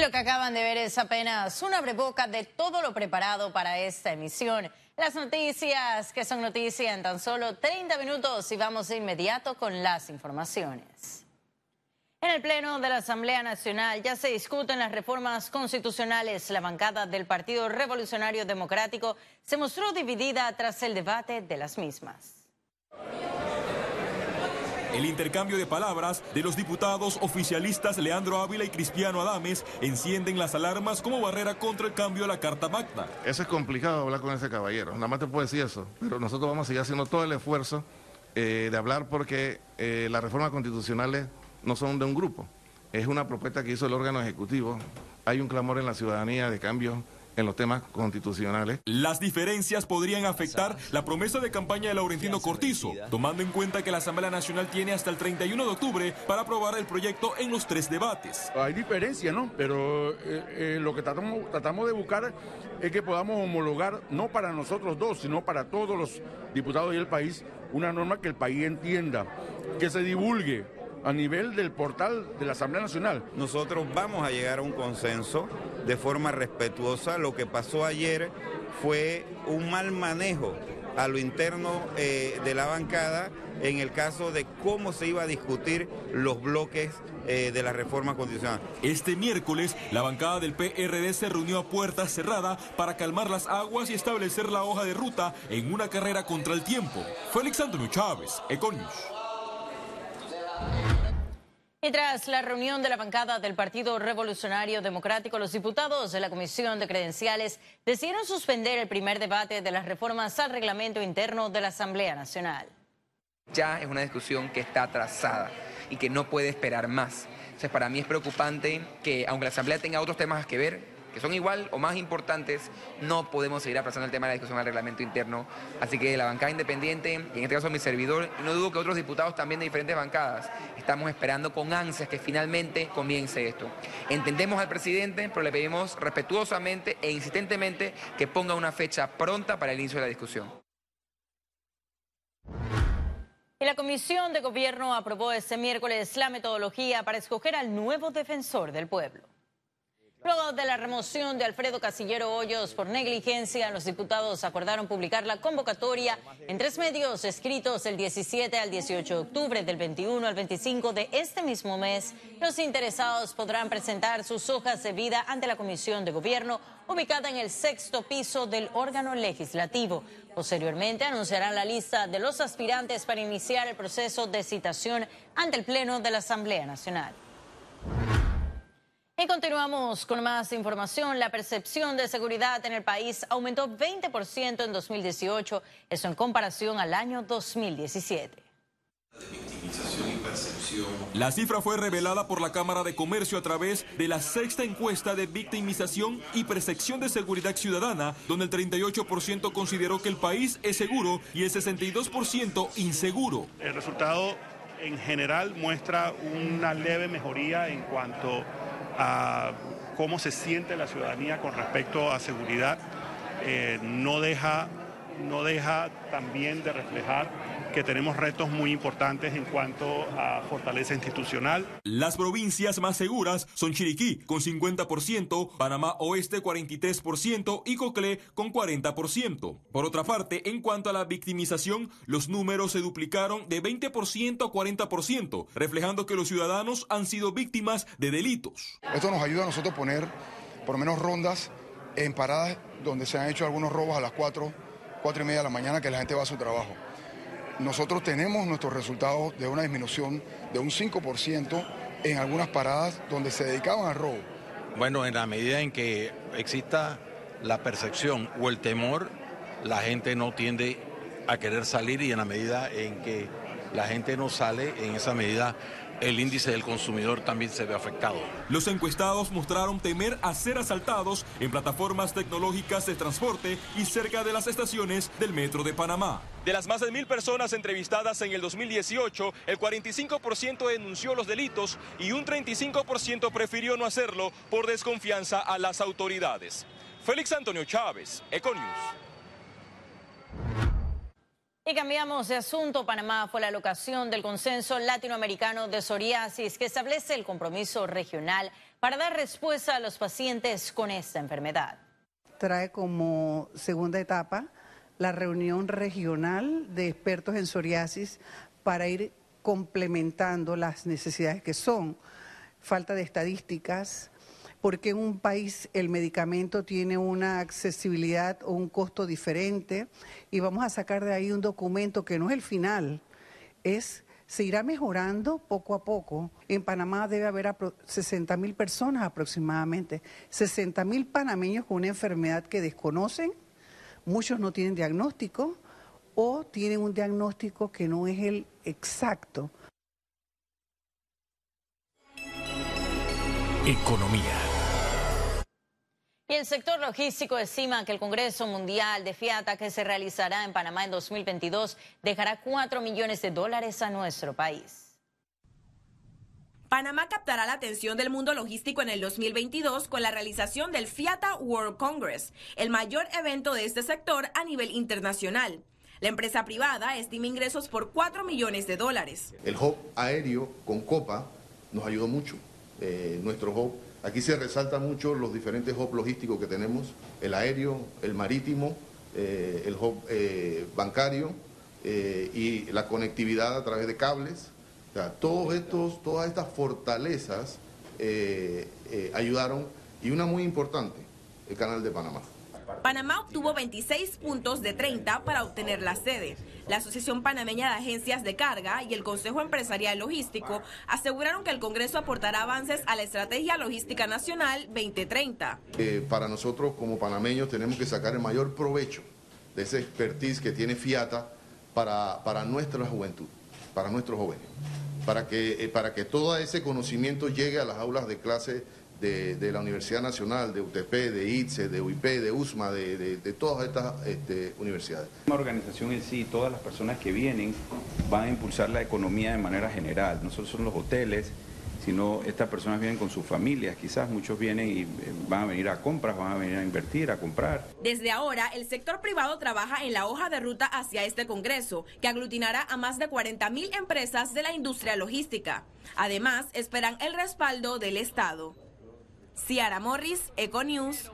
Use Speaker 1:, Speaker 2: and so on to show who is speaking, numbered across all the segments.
Speaker 1: Lo que acaban de ver es apenas una breboca de todo lo preparado para esta emisión. Las noticias que son noticias en tan solo 30 minutos y vamos de inmediato con las informaciones. En el Pleno de la Asamblea Nacional ya se discuten las reformas constitucionales. La bancada del Partido Revolucionario Democrático se mostró dividida tras el debate de las mismas.
Speaker 2: El intercambio de palabras de los diputados oficialistas Leandro Ávila y Cristiano Adames encienden las alarmas como barrera contra el cambio a la Carta Magna.
Speaker 3: Eso es complicado hablar con ese caballero, nada más te puedo decir eso, pero nosotros vamos a seguir haciendo todo el esfuerzo eh, de hablar porque eh, las reformas constitucionales no son de un grupo, es una propuesta que hizo el órgano ejecutivo, hay un clamor en la ciudadanía de cambio en los temas constitucionales.
Speaker 2: Las diferencias podrían afectar la promesa de campaña de Laurentino Cortizo, tomando en cuenta que la Asamblea Nacional tiene hasta el 31 de octubre para aprobar el proyecto en los tres debates.
Speaker 4: Hay diferencia, ¿no? Pero eh, eh, lo que tratamos, tratamos de buscar es que podamos homologar, no para nosotros dos, sino para todos los diputados y el país, una norma que el país entienda, que se divulgue a nivel del portal de la Asamblea Nacional.
Speaker 5: Nosotros vamos a llegar a un consenso de forma respetuosa. Lo que pasó ayer fue un mal manejo a lo interno eh, de la bancada en el caso de cómo se iba a discutir los bloques eh, de la reforma constitucional.
Speaker 2: Este miércoles, la bancada del PRD se reunió a puerta cerrada para calmar las aguas y establecer la hoja de ruta en una carrera contra el tiempo. Félix Antonio Chávez, Econius.
Speaker 1: Y tras la reunión de la bancada del Partido Revolucionario Democrático, los diputados de la Comisión de Credenciales decidieron suspender el primer debate de las reformas al reglamento interno de la Asamblea Nacional.
Speaker 6: Ya es una discusión que está atrasada y que no puede esperar más. Entonces, para mí es preocupante que, aunque la Asamblea tenga otros temas que ver, que son igual o más importantes, no podemos seguir aplazando el tema de la discusión del reglamento interno. Así que la bancada independiente, y en este caso mi servidor, y no dudo que otros diputados también de diferentes bancadas, estamos esperando con ansias que finalmente comience esto. Entendemos al presidente, pero le pedimos respetuosamente e insistentemente que ponga una fecha pronta para el inicio de la discusión.
Speaker 1: La Comisión de Gobierno aprobó este miércoles la metodología para escoger al nuevo defensor del pueblo. Luego de la remoción de Alfredo Casillero Hoyos por negligencia, los diputados acordaron publicar la convocatoria en tres medios escritos del 17 al 18 de octubre, del 21 al 25 de este mismo mes. Los interesados podrán presentar sus hojas de vida ante la Comisión de Gobierno, ubicada en el sexto piso del órgano legislativo. Posteriormente anunciarán la lista de los aspirantes para iniciar el proceso de citación ante el Pleno de la Asamblea Nacional. Y continuamos con más información. La percepción de seguridad en el país aumentó 20% en 2018, eso en comparación al año 2017.
Speaker 2: La cifra fue revelada por la Cámara de Comercio a través de la sexta encuesta de victimización y percepción de seguridad ciudadana, donde el 38% consideró que el país es seguro y el 62% inseguro.
Speaker 7: El resultado en general muestra una leve mejoría en cuanto a cómo se siente la ciudadanía con respecto a seguridad, eh, no, deja, no deja también de reflejar que tenemos retos muy importantes en cuanto a fortaleza institucional.
Speaker 2: Las provincias más seguras son Chiriquí con 50%, Panamá Oeste 43% y Coclé con 40%. Por otra parte, en cuanto a la victimización, los números se duplicaron de 20% a 40%, reflejando que los ciudadanos han sido víctimas de delitos.
Speaker 8: Esto nos ayuda a nosotros a poner por lo menos rondas en paradas donde se han hecho algunos robos a las 4, 4 y media de la mañana que la gente va a su trabajo nosotros tenemos nuestros resultados de una disminución de un 5% en algunas paradas donde se dedicaban al robo.
Speaker 9: Bueno, en la medida en que exista la percepción o el temor, la gente no tiende a querer salir y en la medida en que la gente no sale, en esa medida el índice del consumidor también se ve afectado.
Speaker 2: Los encuestados mostraron temer a ser asaltados en plataformas tecnológicas de transporte y cerca de las estaciones del Metro de Panamá. De las más de mil personas entrevistadas en el 2018, el 45% denunció los delitos y un 35% prefirió no hacerlo por desconfianza a las autoridades. Félix Antonio Chávez, Econius.
Speaker 1: Y cambiamos de asunto. Panamá fue la locación del consenso latinoamericano de psoriasis que establece el compromiso regional para dar respuesta a los pacientes con esta enfermedad.
Speaker 10: Trae como segunda etapa la reunión regional de expertos en psoriasis para ir complementando las necesidades que son falta de estadísticas, porque en un país el medicamento tiene una accesibilidad o un costo diferente y vamos a sacar de ahí un documento que no es el final, es se irá mejorando poco a poco. En Panamá debe haber 60 mil personas aproximadamente, 60 mil panameños con una enfermedad que desconocen, muchos no tienen diagnóstico o tienen un diagnóstico que no es el exacto.
Speaker 1: Economía. Y el sector logístico estima que el Congreso Mundial de Fiata que se realizará en Panamá en 2022 dejará 4 millones de dólares a nuestro país.
Speaker 11: Panamá captará la atención del mundo logístico en el 2022 con la realización del Fiata World Congress, el mayor evento de este sector a nivel internacional. La empresa privada estima ingresos por 4 millones de dólares.
Speaker 12: El hub aéreo con Copa nos ayudó mucho. Eh, nuestro hub, aquí se resalta mucho los diferentes hubs logísticos que tenemos, el aéreo, el marítimo, eh, el hub eh, bancario y la conectividad a través de cables. todos estos, todas estas fortalezas ayudaron y una muy importante, el canal de Panamá.
Speaker 11: Panamá obtuvo 26 puntos de 30 para obtener la sede. La Asociación Panameña de Agencias de Carga y el Consejo Empresarial Logístico aseguraron que el Congreso aportará avances a la Estrategia Logística Nacional 2030.
Speaker 12: Eh, para nosotros como panameños tenemos que sacar el mayor provecho de ese expertise que tiene FIATA para, para nuestra juventud, para nuestros jóvenes, para que, eh, para que todo ese conocimiento llegue a las aulas de clase de, la Universidad Nacional, de UTP, de ITSE, de UIP, de USMA, de, todas estas este, universidades.
Speaker 13: La organización en sí, todas las personas que vienen van a impulsar la economía de manera general, no solo son los hoteles, sino estas personas vienen con sus familias, quizás muchos vienen y eh, van a venir a compras, van a venir a invertir, a comprar.
Speaker 11: Desde ahora, el sector privado trabaja en la hoja de ruta hacia este Congreso, que aglutinará a más de 40 mil empresas de la industria logística. Además, esperan el respaldo del Estado. Ciara Morris, Econews.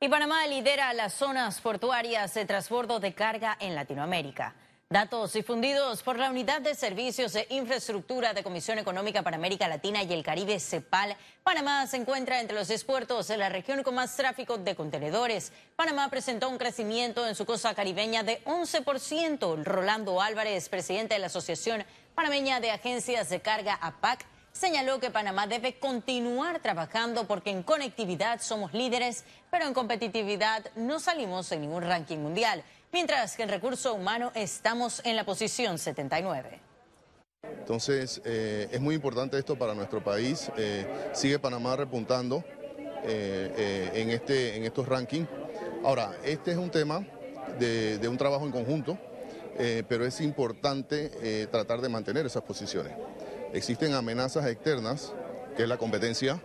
Speaker 1: Y Panamá lidera las zonas portuarias de transbordo de carga en Latinoamérica. Datos difundidos por la Unidad de Servicios e Infraestructura de Comisión Económica para América Latina y el Caribe, CEPAL, Panamá se encuentra entre los expuertos de la región con más tráfico de contenedores. Panamá presentó un crecimiento en su costa caribeña de 11%. Rolando Álvarez, presidente de la Asociación Panameña de Agencias de Carga, APAC, señaló que Panamá debe continuar trabajando porque en conectividad somos líderes, pero en competitividad no salimos en ningún ranking mundial, mientras que en recurso humano estamos en la posición 79.
Speaker 12: Entonces, eh, es muy importante esto para nuestro país. Eh, sigue Panamá repuntando eh, en, este, en estos rankings. Ahora, este es un tema de, de un trabajo en conjunto, pero es importante tratar de mantener esas posiciones. Existen amenazas externas, que es la competencia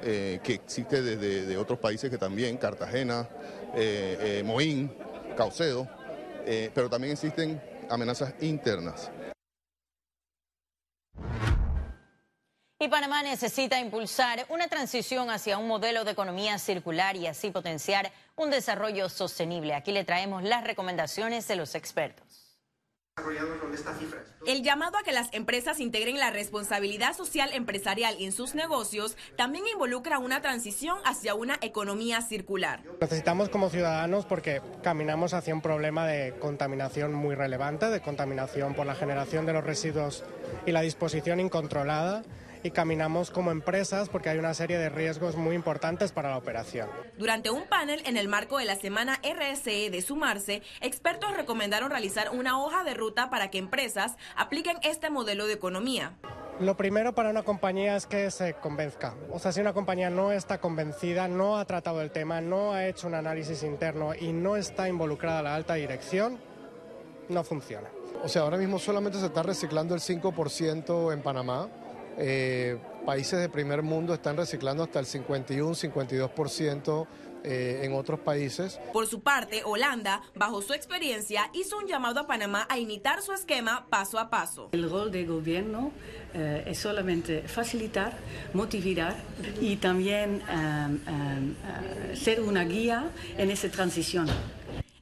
Speaker 12: eh, que existe desde otros países que también, Cartagena, eh, eh, Moín, Caucedo, pero también existen amenazas internas.
Speaker 1: Y Panamá necesita impulsar una transición hacia un modelo de economía circular y así potenciar un desarrollo sostenible. Aquí le traemos las recomendaciones de los expertos.
Speaker 11: El llamado a que las empresas integren la responsabilidad social empresarial en sus negocios también involucra una transición hacia una economía circular.
Speaker 14: Necesitamos como ciudadanos porque caminamos hacia un problema de contaminación muy relevante, de contaminación por la generación de los residuos y la disposición incontrolada y caminamos como empresas porque hay una serie de riesgos muy importantes para la operación.
Speaker 11: Durante un panel en el marco de la semana RSE de Sumarse, expertos recomendaron realizar una hoja de ruta para que empresas apliquen este modelo de economía.
Speaker 14: Lo primero para una compañía es que se convenzca. O sea, si una compañía no está convencida, no ha tratado el tema, no ha hecho un análisis interno y no está involucrada la alta dirección, no funciona.
Speaker 15: O sea, ahora mismo solamente se está reciclando el 5% en Panamá eh, países de primer mundo están reciclando hasta el 51-52% eh, en otros países.
Speaker 11: Por su parte, Holanda, bajo su experiencia, hizo un llamado a Panamá a imitar su esquema paso a paso.
Speaker 16: El rol del gobierno eh, es solamente facilitar, motivar y también eh, ser una guía en esa transición.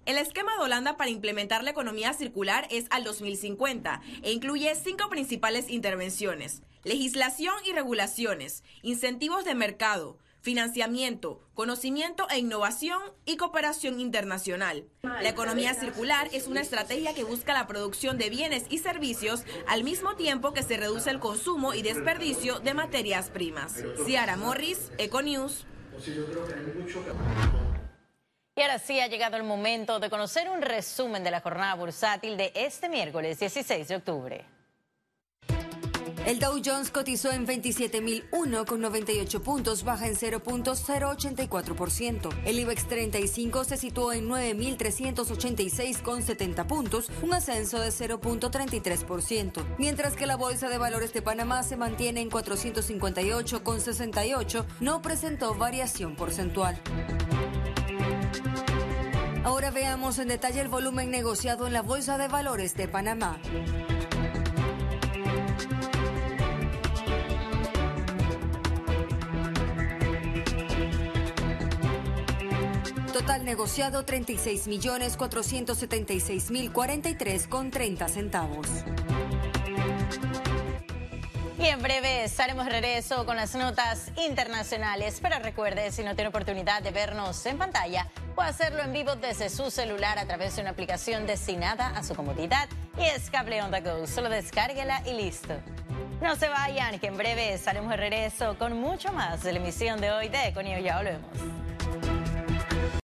Speaker 11: El esquema de Holanda para implementar la economía circular es al 2050 e incluye cinco principales intervenciones. Legislación y regulaciones, incentivos de mercado, financiamiento, conocimiento e innovación y cooperación internacional. La economía circular es una estrategia que busca la producción de bienes y servicios al mismo tiempo que se reduce el consumo y desperdicio de materias primas. Ciara Morris, Econews.
Speaker 1: Y ahora sí ha llegado el momento de conocer un resumen de la jornada bursátil de este miércoles 16 de octubre.
Speaker 17: El Dow Jones cotizó en 27.001 con 98 puntos, baja en 0.084%. El IBEX 35 se situó en 9.386 con 70 puntos, un ascenso de 0.33%, mientras que la Bolsa de Valores de Panamá se mantiene en 458 con 68, no presentó variación porcentual. Ahora veamos en detalle el volumen negociado en la Bolsa de Valores de Panamá. Total negociado 36 millones 476 mil 43 con 30 centavos.
Speaker 1: Y en breve estaremos regreso con las notas internacionales. Pero recuerde, si no tiene oportunidad de vernos en pantalla, puede hacerlo en vivo desde su celular a través de una aplicación destinada a su comodidad y es Cable On The Go. Solo descárguela y listo. No se vayan, que en breve estaremos de regreso con mucho más de la emisión de hoy de Econio. Ya volvemos.